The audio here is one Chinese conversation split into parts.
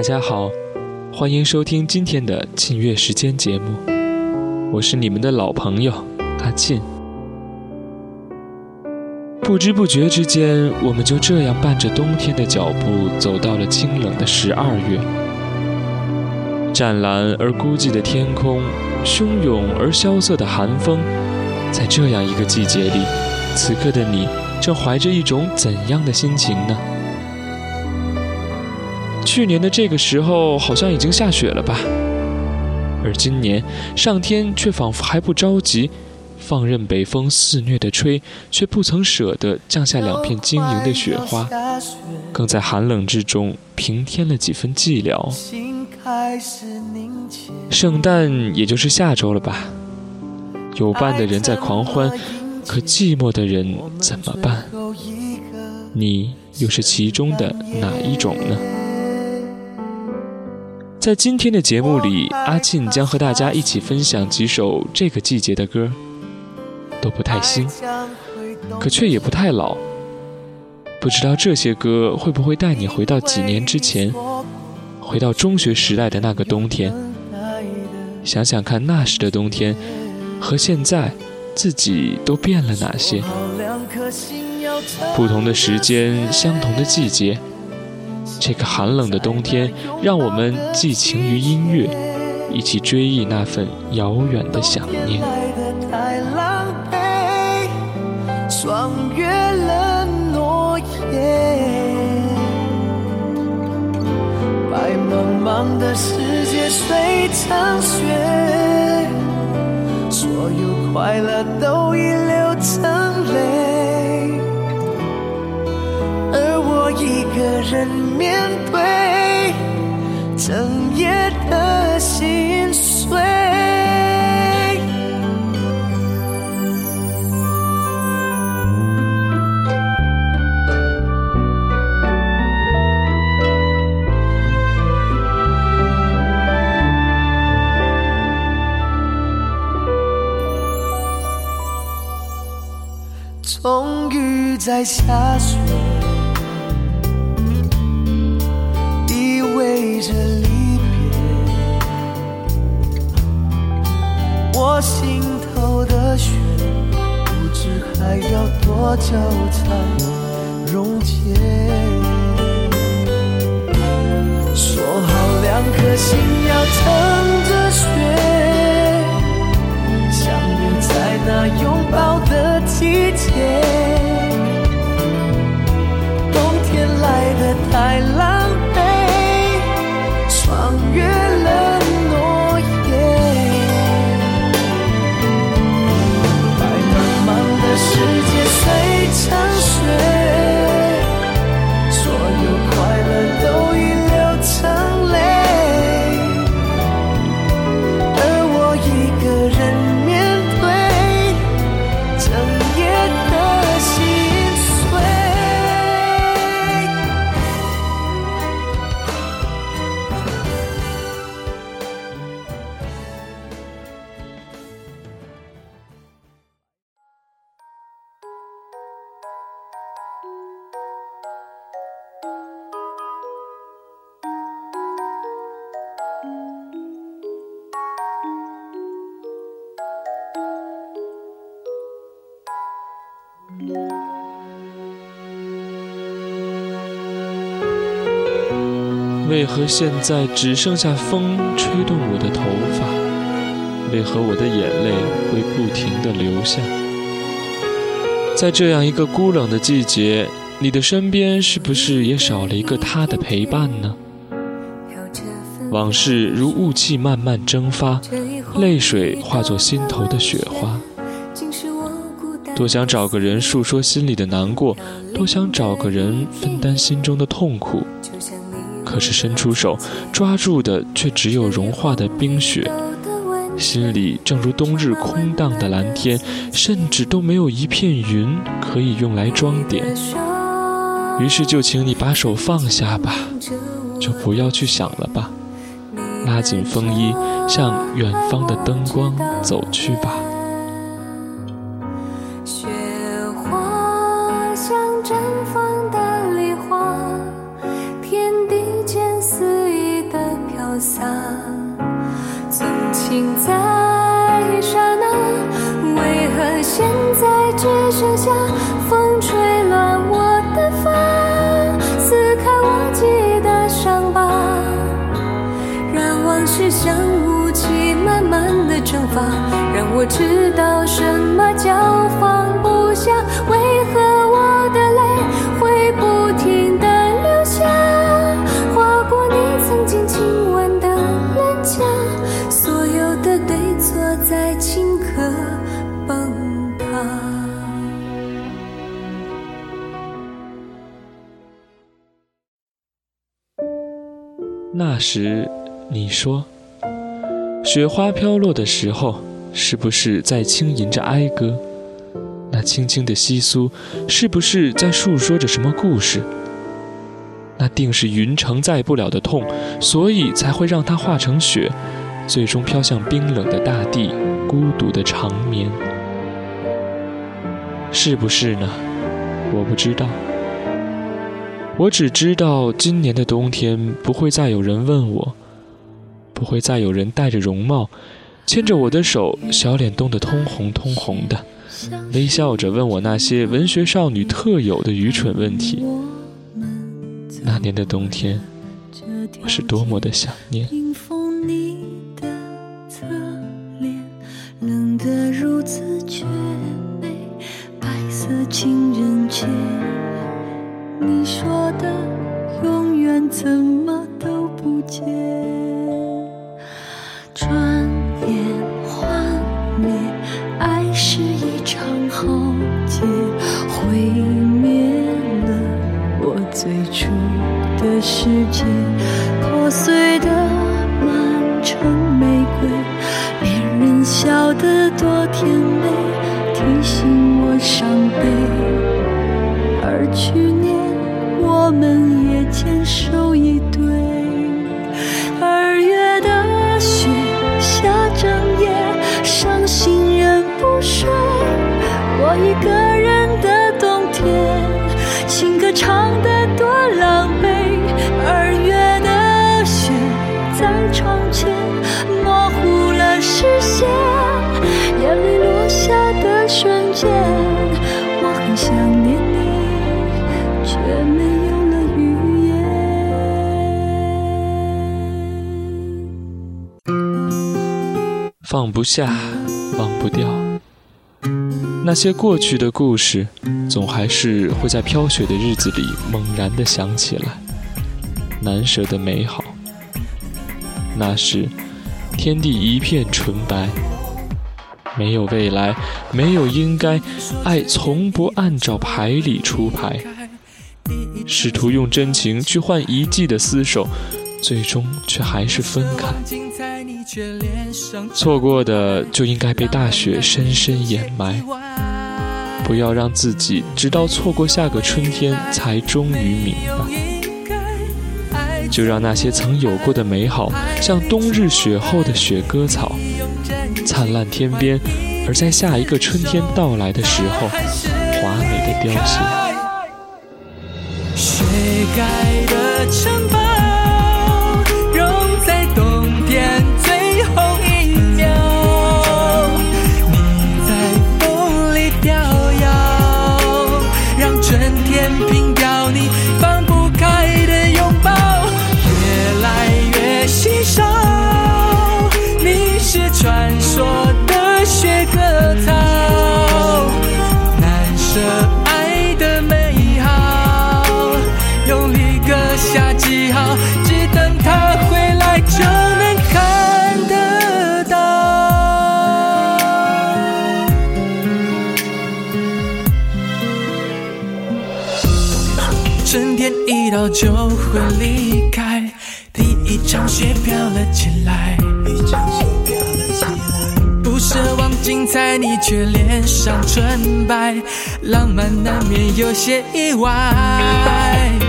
大家好，欢迎收听今天的庆月时间节目，我是你们的老朋友阿沁。不知不觉之间，我们就这样伴着冬天的脚步，走到了清冷的十二月。湛蓝而孤寂的天空，汹涌而萧瑟的寒风，在这样一个季节里，此刻的你正怀着一种怎样的心情呢？去年的这个时候，好像已经下雪了吧？而今年，上天却仿佛还不着急。放任北风肆虐的吹，却不曾舍得降下两片晶莹的雪花，更在寒冷之中平添了几分寂寥。圣诞也就是下周了吧？有伴的人在狂欢，可寂寞的人怎么办？你又是其中的哪一种呢？在今天的节目里，阿庆将和大家一起分享几首这个季节的歌。都不太新，可却也不太老。不知道这些歌会不会带你回到几年之前，回到中学时代的那个冬天？想想看，那时的冬天和现在，自己都变了哪些？不同的时间，相同的季节。这个寒冷的冬天，让我们寄情于音乐，一起追忆那份遥远的想念。霜越了诺言，白茫茫的世界随成雪，所有快乐都已流成泪，个人面对整夜的心碎。终于在下雪，着离别。我心头的雪，不知还要多久才溶解。说好两颗心要撑着雪，为何现在只剩下风吹动我的头发？为何我的眼泪会不停地流下？在这样一个孤冷的季节，你的身边是不是也少了一个他的陪伴呢？往事如雾气慢慢蒸发，泪水化作心头的雪花。多想找个人诉说心里的难过，多想找个人分担心中的痛苦。可是伸出手抓住的却只有融化的冰雪，心里正如冬日空荡的蓝天，甚至都没有一片云可以用来装点。于是就请你把手放下吧，就不要去想了吧，拉紧风衣，向远方的灯光走去吧。道什么叫放不下，为何我的泪会不停的流下，划过你曾经亲吻的脸颊，所有的对错在顷刻崩塌。那时，你说，雪花飘落的时候，是不是在轻吟着哀歌？那轻轻的窸窣，是不是在诉说着什么故事？那定是云承载不了的痛，所以才会让它化成雪，最终飘向冰冷的大地，孤独的长眠。是不是呢？我不知道。我只知道，今年的冬天不会再有人问我，不会再有人戴着绒帽，牵着我的手，小脸冻得通红通红的，微笑着问我那些文学少女特有的愚蠢问题。那年的冬天，我是多么的想念。你说的永远怎么都不见，是一场浩劫，毁灭了我最初的世界，破碎的满城玫瑰，恋人笑得多甜不睡。我一个人的冬天，情歌唱得多狼狈。二月的雪在窗前模糊了视线，眼泪落下的瞬间，我很想念你，却没有了语言。放不下，忘不掉，那些过去的故事，总还是会在飘雪的日子里猛然的想起来，难舍的美好。那时，天地一片纯白，没有未来，没有应该，爱从不按照牌理出牌，试图用真情去换一季的厮守，最终却还是分开。错过的就应该被大雪深深掩埋，不要让自己直到错过下个春天才终于明白。就让那些曾有过的美好，像冬日雪后的雪割草，灿烂天边，而在下一个春天到来的时候，华美的凋谢。雪盖的城堡，到就会离开，第一场雪飘了起来，不奢望精彩，你却脸上纯白，浪漫难免有些意外。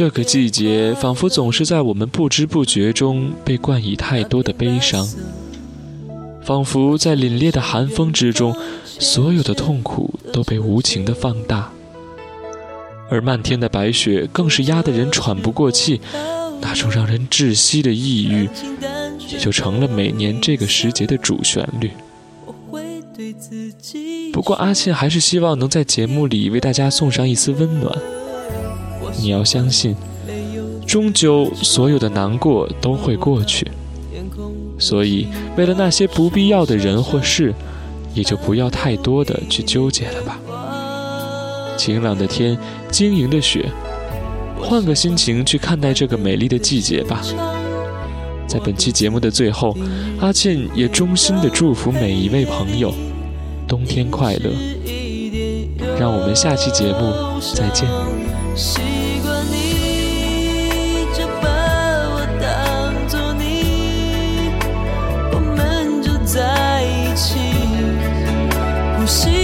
这个季节仿佛总是在我们不知不觉中被冠以太多的悲伤，仿佛在凛冽的寒风之中，所有的痛苦都被无情的放大，而漫天的白雪更是压得人喘不过气，那种让人窒息的抑郁，也就成了每年这个时节的主旋律。不过阿信还是希望能在节目里为大家送上一丝温暖。你要相信，终究所有的难过都会过去。所以，为了那些不必要的人或事，也就不要太多的去纠结了吧。晴朗的天，晶莹的雪，换个心情去看待这个美丽的季节吧。在本期节目的最后，阿庆也衷心的祝福每一位朋友，冬天快乐。让我们下期节目再见。我是。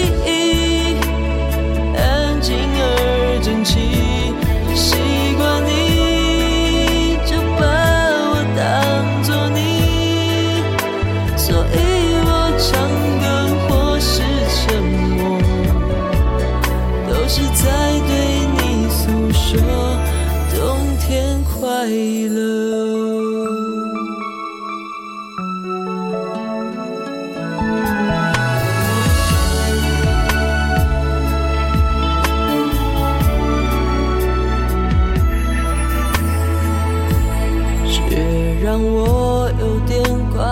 让我有点快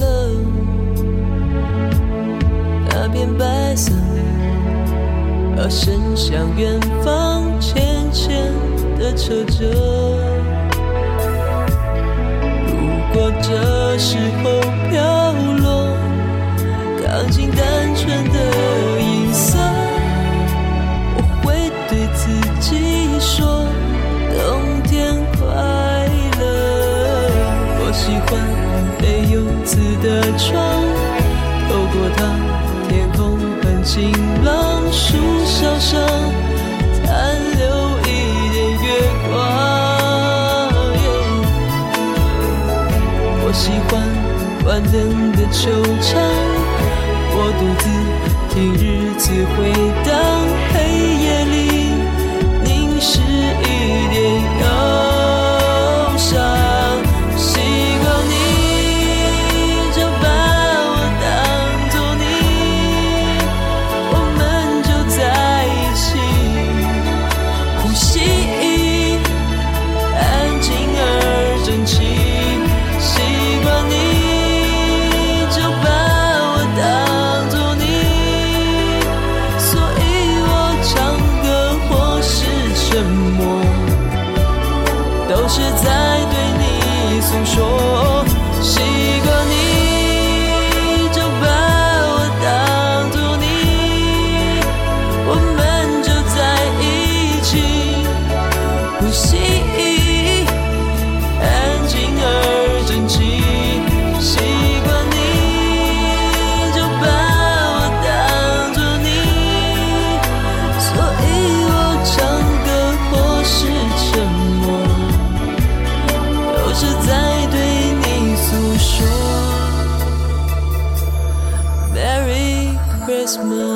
乐，那片白色，而伸向远方，浅浅的车着。如果这时候飘落，钢琴单纯的。没有字的窗，透过它，天空很晴朗，树梢上残留一点月光。我。喜欢关灯的球场，我独自听日子回荡，黑夜里凝视一点忧伤。是在对你诉说。summer.